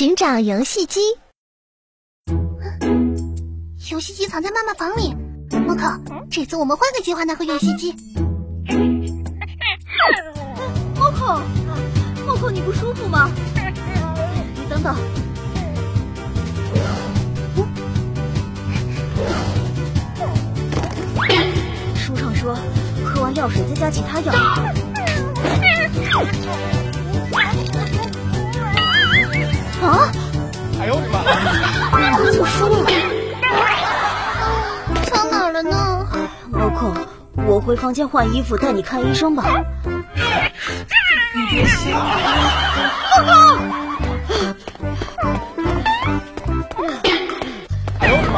寻找游戏机。游戏机藏在妈妈房里。莫可，这次我们换个计划拿回游戏机。莫可，莫可，你不舒服吗？你等等。书上说，喝完药水再加其他药。我怎么输了？藏哪了呢？老公，我回房间换衣服，带你看医生吧。你别，老公。哎呦我的妈！